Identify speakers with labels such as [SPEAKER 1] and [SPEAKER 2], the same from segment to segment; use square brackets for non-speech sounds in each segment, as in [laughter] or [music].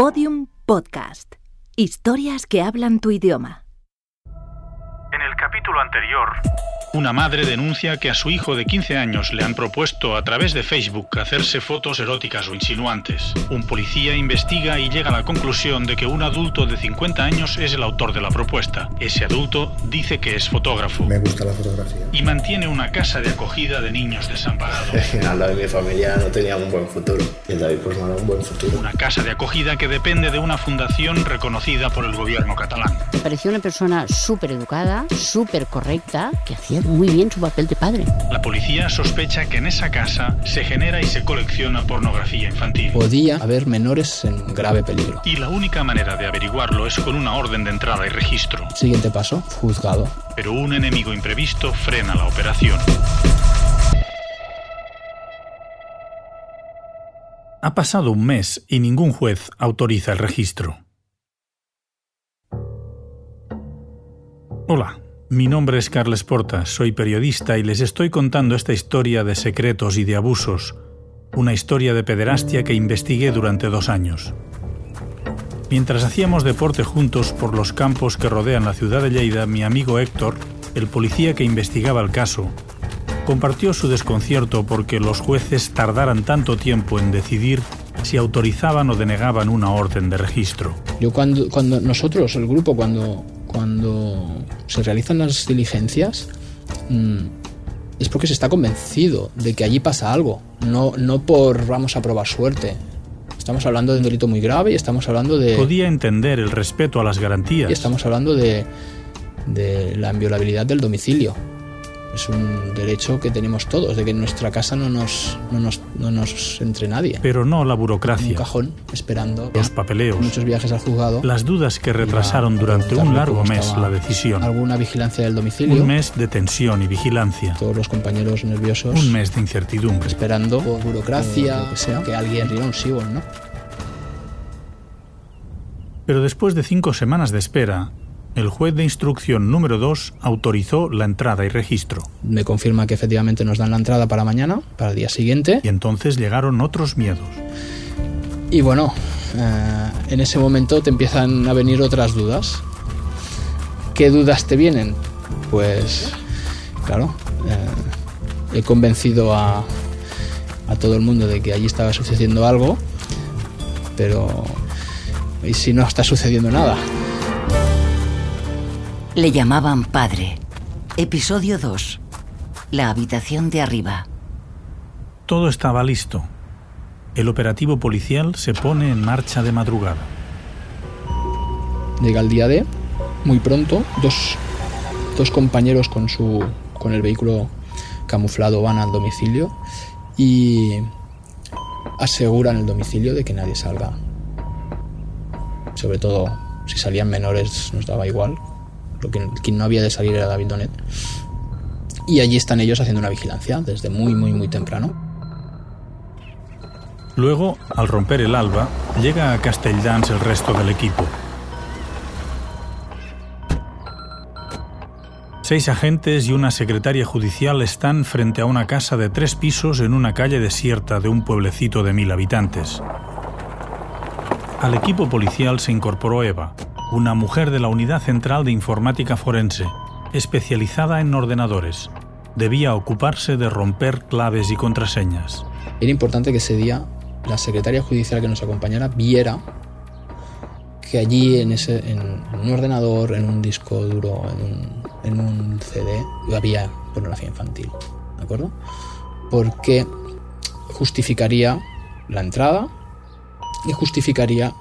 [SPEAKER 1] Podium Podcast. Historias que hablan tu idioma.
[SPEAKER 2] En el capítulo anterior, una madre denuncia que a su hijo de 15 años le han propuesto a través de Facebook hacerse fotos eróticas o insinuantes. Un policía investiga y llega a la conclusión de que un adulto de 50 años es el autor de la propuesta. Ese adulto dice que es fotógrafo
[SPEAKER 3] Me gusta la fotografía.
[SPEAKER 2] y mantiene una casa de acogida de niños desamparados. [laughs]
[SPEAKER 3] Al lado de mi familia no tenía un buen futuro. Y David pues dado un buen futuro.
[SPEAKER 2] Una casa de acogida que depende de una fundación reconocida por el gobierno catalán.
[SPEAKER 4] Me pareció una persona súper educada, súper correcta, que hacía muy bien su papel de padre.
[SPEAKER 2] La policía sospecha que en esa casa se genera y se colecciona pornografía infantil.
[SPEAKER 5] Podía haber menores en grave peligro.
[SPEAKER 2] Y la única manera de averiguarlo es con una orden de entrada y registro.
[SPEAKER 5] Siguiente paso, juzgado.
[SPEAKER 2] Pero un enemigo imprevisto frena la operación. Ha pasado un mes y ningún juez autoriza el registro. Hola, mi nombre es Carles Porta, soy periodista y les estoy contando esta historia de secretos y de abusos, una historia de pederastia que investigué durante dos años. Mientras hacíamos deporte juntos por los campos que rodean la ciudad de Lleida, mi amigo Héctor, el policía que investigaba el caso, compartió su desconcierto porque los jueces tardaran tanto tiempo en decidir si autorizaban o denegaban una orden de registro.
[SPEAKER 5] Yo cuando, cuando nosotros, el grupo, cuando, cuando se realizan las diligencias, mm, es porque se está convencido de que allí pasa algo, no, no por vamos a probar suerte. Estamos hablando de un delito muy grave y estamos hablando de...
[SPEAKER 2] Podía entender el respeto a las
[SPEAKER 5] Y
[SPEAKER 2] garantías,
[SPEAKER 5] estamos hablando de, de la inviolabilidad del domicilio. Es un derecho que tenemos todos, de que en nuestra casa no nos, no nos, no nos entre nadie.
[SPEAKER 2] pero no la
[SPEAKER 5] En un
[SPEAKER 2] burocracia,
[SPEAKER 5] cajón, esperando.
[SPEAKER 2] los papeleos,
[SPEAKER 5] Muchos viajes al juzgado.
[SPEAKER 2] las dudas que retrasaron durante un largo mes la decisión,
[SPEAKER 5] Alguna vigilancia del domicilio.
[SPEAKER 2] un mes de tensión y vigilancia,
[SPEAKER 5] Todos los compañeros nerviosos.
[SPEAKER 2] un mes de incertidumbre.
[SPEAKER 5] Esperando por burocracia, lo que sea, que alguien diera un sí o un no.
[SPEAKER 2] Pero después de cinco semanas de espera, el juez de instrucción número 2 autorizó la entrada y registro.
[SPEAKER 5] Me confirma que efectivamente nos dan la entrada para mañana, para el día siguiente.
[SPEAKER 2] Y entonces llegaron otros miedos.
[SPEAKER 5] Y bueno, eh, en ese momento te empiezan a venir otras dudas. ¿Qué dudas te vienen? Pues, claro, eh, he convencido a, a todo el mundo de que allí estaba sucediendo algo, pero ¿y si no está sucediendo nada?
[SPEAKER 6] Le llamaban padre. Episodio 2. La habitación de arriba.
[SPEAKER 2] Todo estaba listo. El operativo policial se pone en marcha de madrugada.
[SPEAKER 5] Llega el día D, muy pronto, dos, dos compañeros con, su, con el vehículo camuflado van al domicilio y aseguran el domicilio de que nadie salga. Sobre todo si salían menores nos daba igual. Lo que, quien no había de salir era David Donet. Y allí están ellos haciendo una vigilancia desde muy, muy, muy temprano.
[SPEAKER 2] Luego, al romper el alba, llega a Castelldans el resto del equipo. Seis agentes y una secretaria judicial están frente a una casa de tres pisos en una calle desierta de un pueblecito de mil habitantes. Al equipo policial se incorporó Eva, una mujer de la Unidad Central de Informática Forense, especializada en ordenadores. Debía ocuparse de romper claves y contraseñas.
[SPEAKER 5] Era importante que ese día la secretaria judicial que nos acompañara viera que allí en, ese, en, un ordenador, en un disco duro, en un, en un CD, había pornografía infantil. ¿De acuerdo? Porque justificaría la entrada y justificaría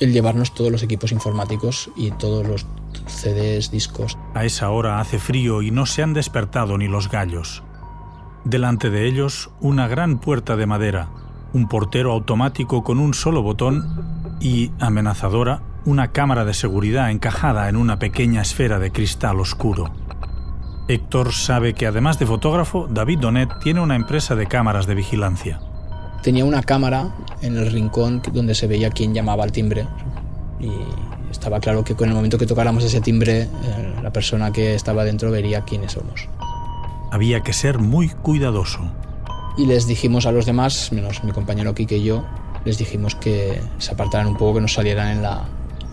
[SPEAKER 5] el llevarnos todos los equipos informáticos y todos los CDs, discos.
[SPEAKER 2] A esa hora hace frío y no se han despertado ni los gallos. Delante de ellos, una gran puerta de madera, un portero automático con un solo botón y, amenazadora, una cámara de seguridad encajada en una pequeña esfera de cristal oscuro. Héctor sabe que además de fotógrafo, David Donet tiene una empresa de cámaras de vigilancia.
[SPEAKER 5] Tenía una cámara en el rincón donde se veía quién llamaba al timbre y estaba claro que con el momento que tocáramos ese timbre, eh, la persona que estaba dentro vería quiénes somos.
[SPEAKER 2] Había que ser muy cuidadoso.
[SPEAKER 5] Y les dijimos a los demás, menos mi compañero Kike y yo, les dijimos que se apartaran un poco, que nos salieran en la,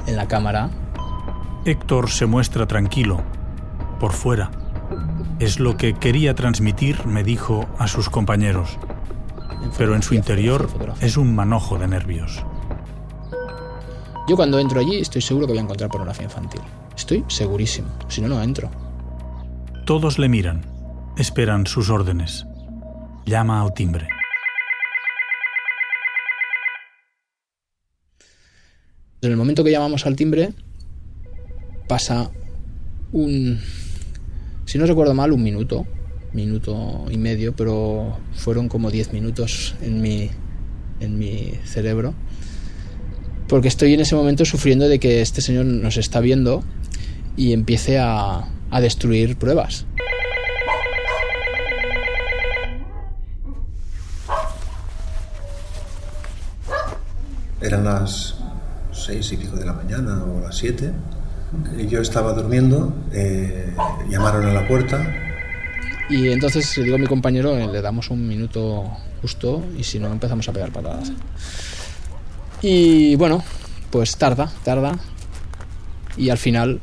[SPEAKER 5] en la cámara.
[SPEAKER 2] Héctor se muestra tranquilo, por fuera. Es lo que quería transmitir, me dijo, a sus compañeros. Pero en su interior es un manojo de nervios.
[SPEAKER 5] Yo cuando entro allí estoy seguro que voy a encontrar pornografía infantil. Estoy segurísimo. Si no, no entro.
[SPEAKER 2] Todos le miran, esperan sus órdenes. Llama al timbre.
[SPEAKER 5] En el momento que llamamos al timbre, pasa un... Si no recuerdo mal, un minuto. Minuto y medio, pero fueron como 10 minutos en mi, en mi cerebro. Porque estoy en ese momento sufriendo de que este señor nos está viendo y empiece a, a destruir pruebas.
[SPEAKER 7] Eran las seis y pico de la mañana o las siete. Yo estaba durmiendo, eh, llamaron a la puerta.
[SPEAKER 5] Y entonces le digo a mi compañero, eh, le damos un minuto justo y si no empezamos a pegar patadas. Y bueno, pues tarda, tarda. Y al final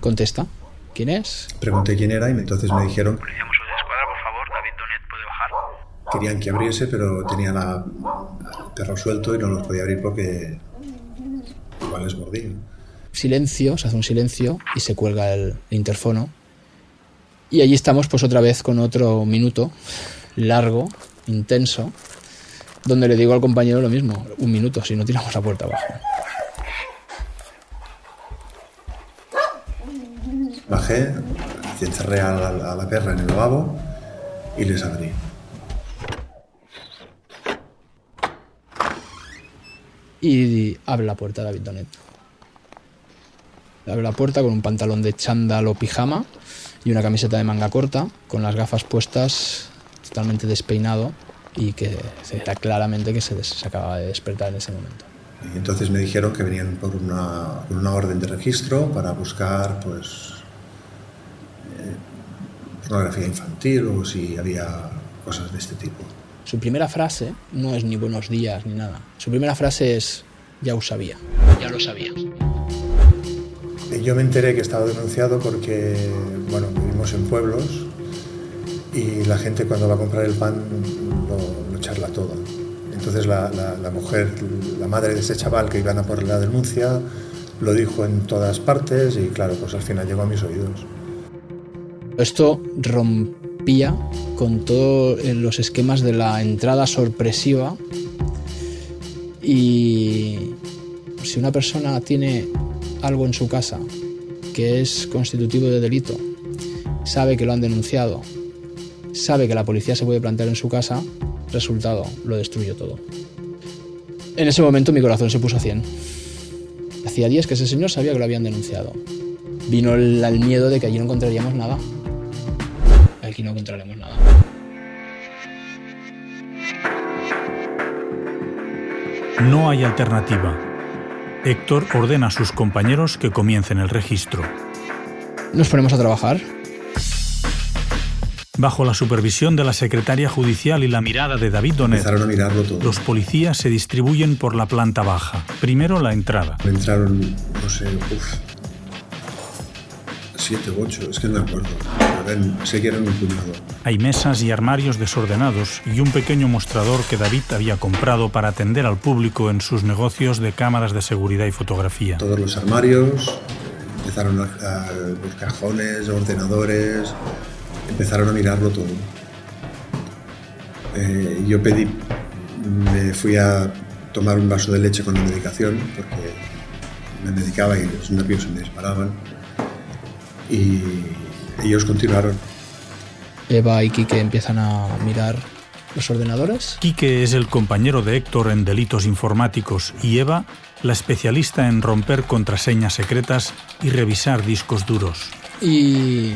[SPEAKER 5] contesta. ¿Quién es?
[SPEAKER 7] Pregunté quién era y entonces me dijeron
[SPEAKER 8] Policía Mossos de Escuadra, por favor, David Donet puede bajar.
[SPEAKER 7] querían que abriese, pero tenía la, el perro suelto y no los podía abrir porque igual les mordía.
[SPEAKER 5] Silencio, se hace un silencio y se cuelga el interfono. Y allí estamos pues otra vez con otro minuto largo, intenso, donde le digo al compañero lo mismo, un minuto, si no tiramos la puerta abajo.
[SPEAKER 7] Bajé, encerré a la, a la perra en el lavabo y les abrí.
[SPEAKER 5] Y abre la puerta David Donet. Abre la puerta con un pantalón de chándal o pijama y una camiseta de manga corta, con las gafas puestas, totalmente despeinado y que era claramente que se, se acababa de despertar en ese momento.
[SPEAKER 7] Y entonces me dijeron que venían por una, por una orden de registro para buscar pues eh, pornografía infantil o si había cosas de este tipo.
[SPEAKER 5] Su primera frase no es ni buenos días ni nada. Su primera frase es ya lo sabía. Ya lo sabía.
[SPEAKER 7] Yo me enteré que estaba denunciado porque, bueno, vivimos en pueblos y la gente cuando va a comprar el pan lo, lo charla todo. Entonces la, la- la mujer, la madre de ese chaval que iban a por la denuncia, lo dijo en todas partes y claro, pues al final llegó a mis oídos.
[SPEAKER 5] Esto rompía con todos los esquemas de la entrada sorpresiva y si una persona tiene algo en su casa que es constitutivo de delito, sabe que lo han denunciado, sabe que la policía se puede plantear en su casa, resultado, lo destruyó todo. En ese momento mi corazón se puso a 100. Hacía días que ese señor sabía que lo habían denunciado. Vino el, el miedo de que allí no encontraríamos nada. Aquí no encontraremos nada.
[SPEAKER 2] No hay alternativa. Héctor ordena a sus compañeros que comiencen el registro.
[SPEAKER 5] Nos ponemos a trabajar.
[SPEAKER 2] Bajo la supervisión de la secretaria judicial y la mirada de David Donet,
[SPEAKER 7] Empezaron a mirarlo todo.
[SPEAKER 2] los policías se distribuyen por la planta baja. Primero la entrada.
[SPEAKER 7] Me entraron, no sé, uf, siete u ocho, es que no me acuerdo. Eran- sé que eran un puñado.
[SPEAKER 2] Hay mesas y armarios desordenados y un pequeño mostrador que David había comprado para atender al público en sus negocios de cámaras de seguridad y fotografía.
[SPEAKER 7] Todos los armarios, empezaron a, a- los cajones, ordenadores, empezaron a mirarlo todo. Eh, yo pedí, me fui a tomar un vaso de leche con la medicación porque me medicaba y los nervios se me disparaban. Y ellos continuaron.
[SPEAKER 5] Eva y Quique empiezan a mirar los ordenadores.
[SPEAKER 2] Quique es el compañero de Héctor en delitos informáticos y Eva, la especialista en romper contraseñas secretas y revisar discos duros.
[SPEAKER 5] Y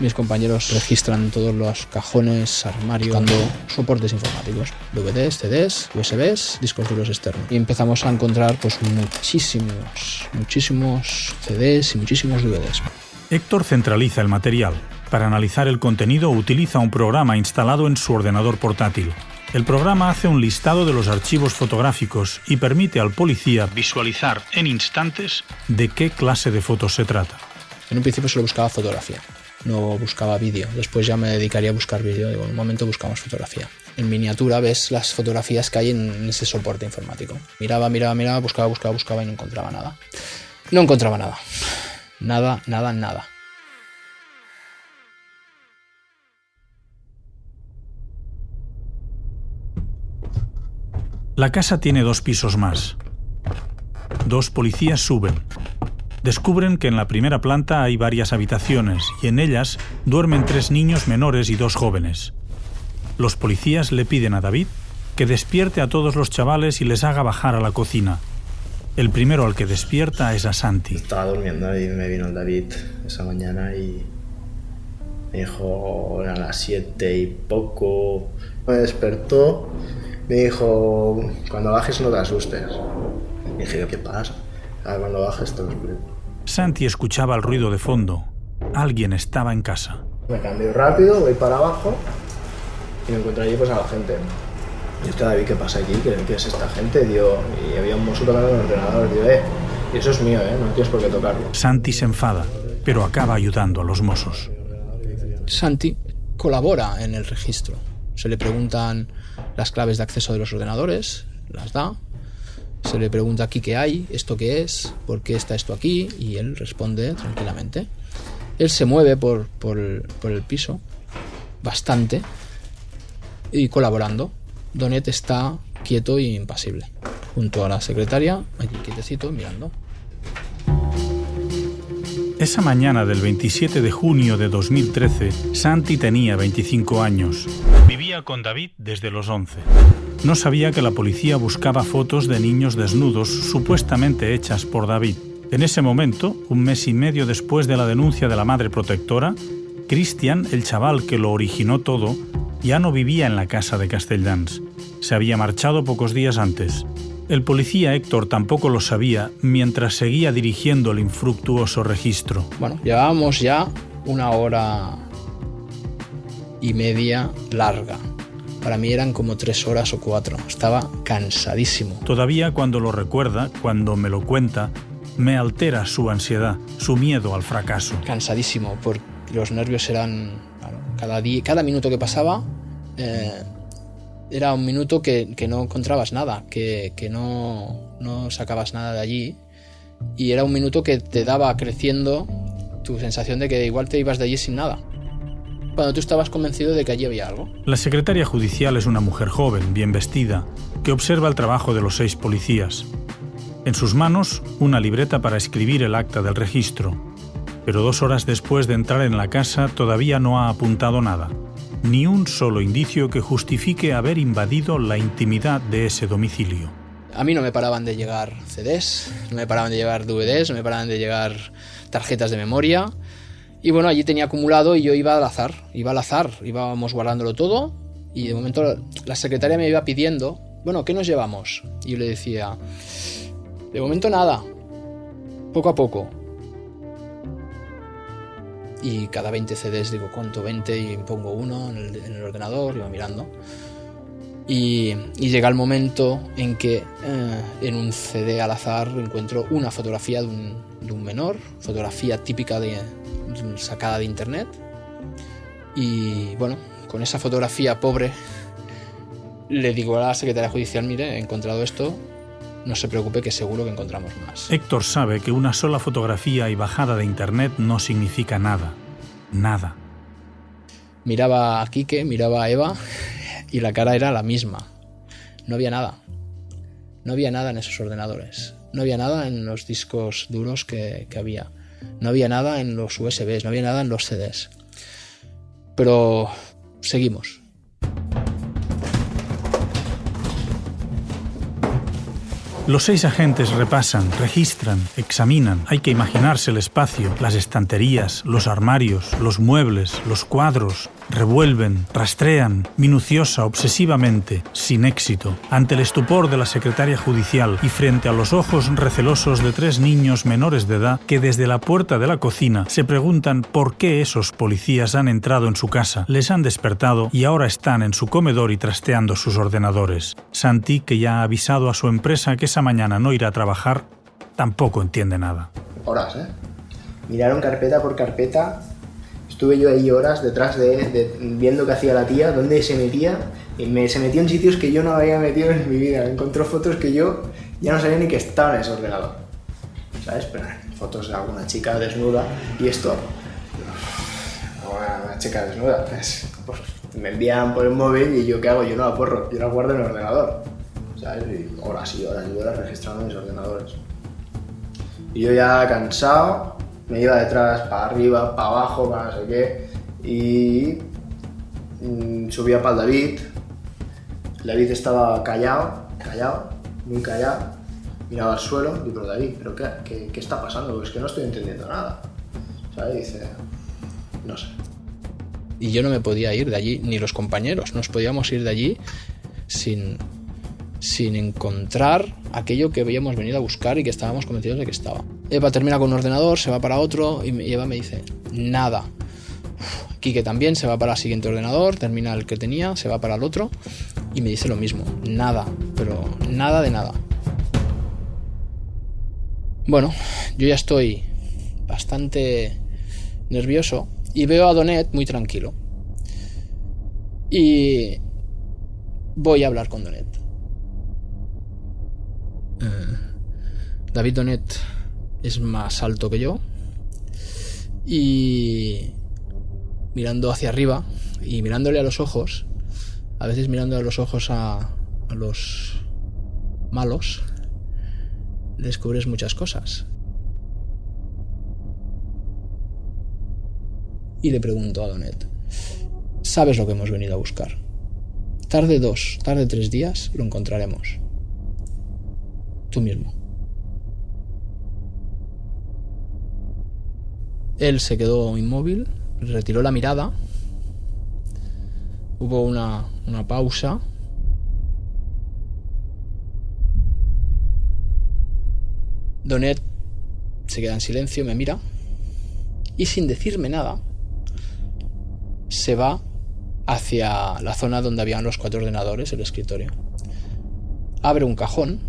[SPEAKER 5] mis compañeros registran todos los cajones, armarios, buscando soportes informáticos, DVDs, CDs, USBs, discos duros externos. Y empezamos a encontrar pues muchísimos, muchísimos CDs y muchísimos DVDs.
[SPEAKER 2] Héctor centraliza el material. Para analizar el contenido utiliza un programa instalado en su ordenador portátil. El programa hace un listado de los archivos fotográficos y permite al policía visualizar en instantes de qué clase de fotos se trata.
[SPEAKER 5] En un principio solo buscaba fotografía, no buscaba vídeo. Después ya me dedicaría a buscar vídeo. En un momento buscamos fotografía. En miniatura ves las fotografías que hay en ese soporte informático. Miraba, miraba, miraba, buscaba, buscaba, buscaba y no encontraba nada. No encontraba nada. Nada, nada, nada.
[SPEAKER 2] La casa tiene dos pisos más. Dos policías suben. Descubren que en la primera planta hay varias habitaciones y en ellas duermen tres niños menores y dos jóvenes. Los policías le piden a David que despierte a todos los chavales y les haga bajar a la cocina. El primero al que despierta es a Santi.
[SPEAKER 3] Estaba durmiendo y me vino el David esa mañana y me dijo, eran las siete y poco. Me despertó me dijo, cuando bajes no te asustes. Y dije, ¿qué pasa? Ah, cuando bajes te lo explico.
[SPEAKER 2] Santi escuchaba el ruido de fondo. Alguien estaba en casa.
[SPEAKER 3] Me cambio rápido, voy para abajo y me encuentro allí pues a la gente. Y esto David, ¿qué pasa aquí? ¿Qué, es esta gente? y había un mozo tocando el ordenador. Digo, eh, y eso es mío, ¿eh? No tienes por qué tocarlo.
[SPEAKER 2] Santi se enfada, pero acaba ayudando a los mozos.
[SPEAKER 5] Santi colabora en el registro. Se le preguntan las claves de acceso de los ordenadores, las da. Se le pregunta aquí qué hay, esto qué es, por qué está esto aquí, y él responde tranquilamente. Él se mueve por, por, el piso bastante y colaborando. Donet está quieto y impasible, junto a la secretaria, aquí quietecito, mirando.
[SPEAKER 2] Esa mañana del 27 de junio de 2013, Santi tenía 25 años. Vivía con David desde los 11. No sabía que la policía buscaba fotos de niños desnudos supuestamente hechas por David. En ese momento, un mes y medio después de la denuncia de la madre protectora, Cristian, el chaval que lo originó todo, ya no vivía en la casa de Castelldans. Se había marchado pocos días antes. El policía Héctor tampoco lo sabía mientras seguía dirigiendo el infructuoso registro.
[SPEAKER 5] Bueno, llevábamos ya una hora y media larga. Para mí eran como tres horas o cuatro. Estaba cansadísimo.
[SPEAKER 2] Todavía cuando lo recuerda, cuando me lo cuenta, me altera su ansiedad, su miedo al fracaso.
[SPEAKER 5] Cansadísimo, porque los nervios eran... cada, día, cada minuto que pasaba... Eh, era un minuto que, no encontrabas nada, que, no, no, sacabas nada de allí. Y era un minuto que te daba creciendo tu sensación de que igual te ibas de allí sin nada. Cuando tú estabas convencido de que allí había algo.
[SPEAKER 2] La secretaria judicial es una mujer joven, bien vestida, que observa el trabajo de los seis policías. En sus manos, una libreta para escribir el acta del registro. Pero dos horas después de entrar en la casa todavía no ha apuntado nada ni un solo indicio que justifique haber invadido la intimidad de ese domicilio.
[SPEAKER 5] A mí no me paraban de llegar CDs, no me paraban de llegar DVDs, no me paraban de llegar tarjetas de memoria. Y bueno, allí tenía acumulado y yo iba al azar, iba al azar, íbamos guardándolo todo y de momento la secretaria me iba pidiendo, bueno, ¿qué nos llevamos? Y yo le decía, de momento nada, poco a poco y cada 20 CDs digo, ¿cuánto? 20 y pongo uno en el, ordenador y va mirando. Y, llega el momento en que eh, en un CD al azar encuentro una fotografía de un, menor, fotografía típica de, sacada de internet. Y bueno, con esa fotografía pobre le digo a la secretaria judicial, mire, he encontrado esto, no se preocupe que seguro que encontramos más.
[SPEAKER 2] Héctor sabe que una sola fotografía y bajada de internet no significa nada. Nada.
[SPEAKER 5] Miraba a Quique, miraba a Eva [laughs] y la cara era la misma. No había nada. No había nada en esos ordenadores. No había nada en los discos duros que, que había. No había nada en los USBs, no había nada en los CDs. Pero seguimos.
[SPEAKER 2] Los seis agentes repasan, registran, examinan. Hay que imaginarse el espacio, las estanterías, los armarios, los muebles, los cuadros, Revuelven, rastrean, minuciosa, obsesivamente, sin éxito, ante el estupor de la secretaria judicial y frente a los ojos recelosos de tres niños menores de edad que desde la puerta de la cocina se preguntan por qué esos policías han entrado en su casa, les han despertado y ahora están en su comedor y trasteando sus ordenadores. Santi, que ya ha avisado a su empresa que esa mañana no irá a trabajar, tampoco entiende nada.
[SPEAKER 3] Horas, ¿eh? Miraron carpeta por carpeta estuve yo ahí horas detrás de, viendo qué hacía la tía, dónde se metía, y me, se metió en sitios que yo no había metido en mi vida. Encontró fotos que yo ya no sabía ni que estaban en ese ordenador. ¿Sabes? Pero fotos de alguna chica desnuda y esto. Una chica desnuda. Pues, pues, me envían por el móvil y yo qué hago, yo no la porro, yo la guardo en el ordenador. ¿Sabes? Y horas y horas y horas registrando mis ordenadores. Y yo ya cansado, me iba detrás, para arriba, para abajo, para no sé qué, y mm, subía para el David. David estaba callado, callado, muy callado, miraba al suelo, y pero David, ¿pero qué, qué, está pasando? Es que no estoy entendiendo nada. ¿Sabes? Dice, no sé.
[SPEAKER 5] Y yo no me podía ir de allí, ni los compañeros, nos podíamos ir de allí sin, sin encontrar aquello que habíamos venido a buscar y que estábamos convencidos de que estaba. Eva termina con un ordenador, se va para otro y Eva me dice, nada. Quique también se va para el siguiente ordenador, termina el que tenía, se va para el otro y me dice lo mismo, nada, pero nada de nada. Bueno, yo ya estoy bastante nervioso y veo a Donet muy tranquilo. Y voy a hablar con Donet. Eh, David Donet es más alto que yo. Y mirando hacia arriba y mirándole a los ojos, a veces mirando a los ojos a, a los malos, descubres muchas cosas. Y le pregunto a Donet, ¿sabes lo que hemos venido a buscar? Tarde dos, tarde tres días lo encontraremos. Tú mismo. Él se quedó inmóvil, retiró la mirada, hubo una, una pausa. Donet se queda en silencio, me mira y sin decirme nada se va hacia la zona donde habían los cuatro ordenadores, el escritorio. Abre un cajón,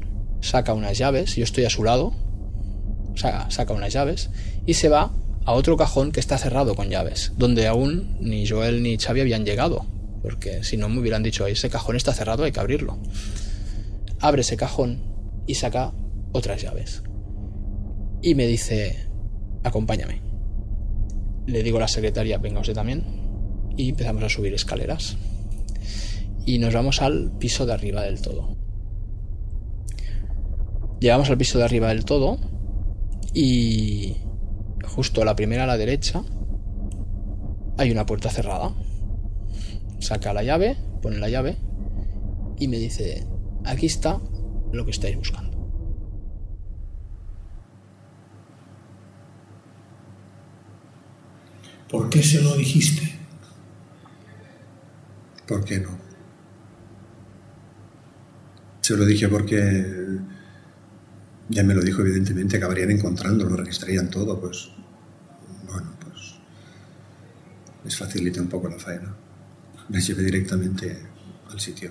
[SPEAKER 5] saca unas llaves, yo estoy a su lado, saca, saca unas llaves y se va a otro cajón que está cerrado con llaves, donde aún ni Joel ni Xavi habían llegado, porque si no me hubieran dicho, ese cajón está cerrado, hay que abrirlo. Abre ese cajón y saca otras llaves. Y me dice, acompáñame. Le digo a la secretaria, venga usted también. Y empezamos a subir escaleras. Y nos vamos al piso de arriba del todo. Llegamos al piso de arriba del todo y justo a la primera a la derecha hay una puerta cerrada. Saca la llave, pone la llave y me dice, aquí está lo que estáis buscando.
[SPEAKER 7] ¿Por qué se lo dijiste? ¿Por qué no? Se lo dije porque ya me lo dijo evidentemente, acabarían encontrándolo, registrarían todo, pues bueno, pues les facilita un poco la faena. Les llevé directamente al sitio.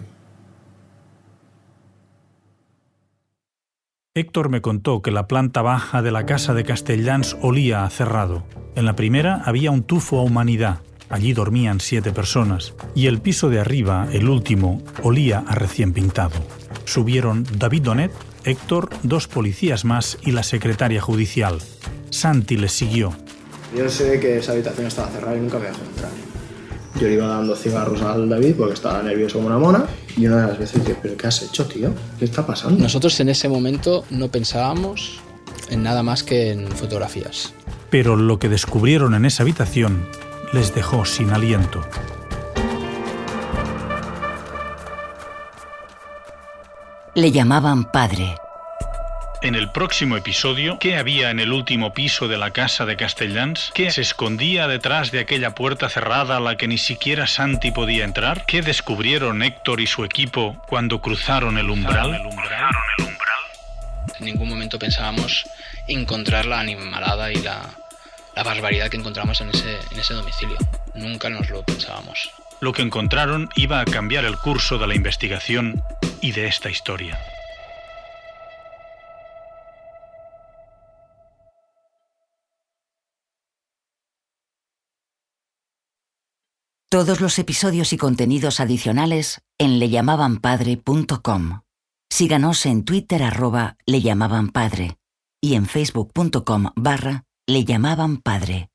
[SPEAKER 2] Héctor me contó que la planta baja de la casa de Castellans olía a cerrado. En la primera había un tufo a humanidad. Allí dormían siete personas. Y el piso de arriba, el último, olía a recién pintado. Subieron David Donet, Héctor, dos policías más y la secretaria judicial. Santi les siguió.
[SPEAKER 3] Yo sé que esa habitación estaba cerrada y nunca me dejó entrar. Yo le iba dando cigarros al David porque estaba nervioso como una mona. Y una de las veces dije, ¿pero qué has hecho, tío? ¿Qué está pasando?
[SPEAKER 5] Nosotros en ese momento no pensábamos en nada más que en fotografías.
[SPEAKER 2] Pero lo que descubrieron en esa habitación les dejó sin aliento.
[SPEAKER 6] Le llamaban padre.
[SPEAKER 2] En el próximo episodio, ¿qué había en el último piso de la casa de Castellans? ¿Qué se escondía detrás de aquella puerta cerrada a la que ni siquiera Santi podía entrar? ¿Qué descubrieron Héctor y su equipo cuando cruzaron el umbral?
[SPEAKER 5] En ningún momento pensábamos encontrar la animalada y la, la barbaridad que encontramos en ese, en ese domicilio. Nunca nos lo pensábamos.
[SPEAKER 2] Lo que encontraron iba a cambiar el curso de la investigación y de esta historia.
[SPEAKER 6] Todos los episodios y contenidos adicionales en leyamabanpadre.com. Síganos en Twitter arroba leyamabanpadre y en facebook.com barra leyamabanpadre.